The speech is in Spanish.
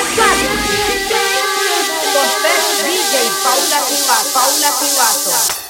Con Pep DJ, Paula Pimá, Paula Pimá.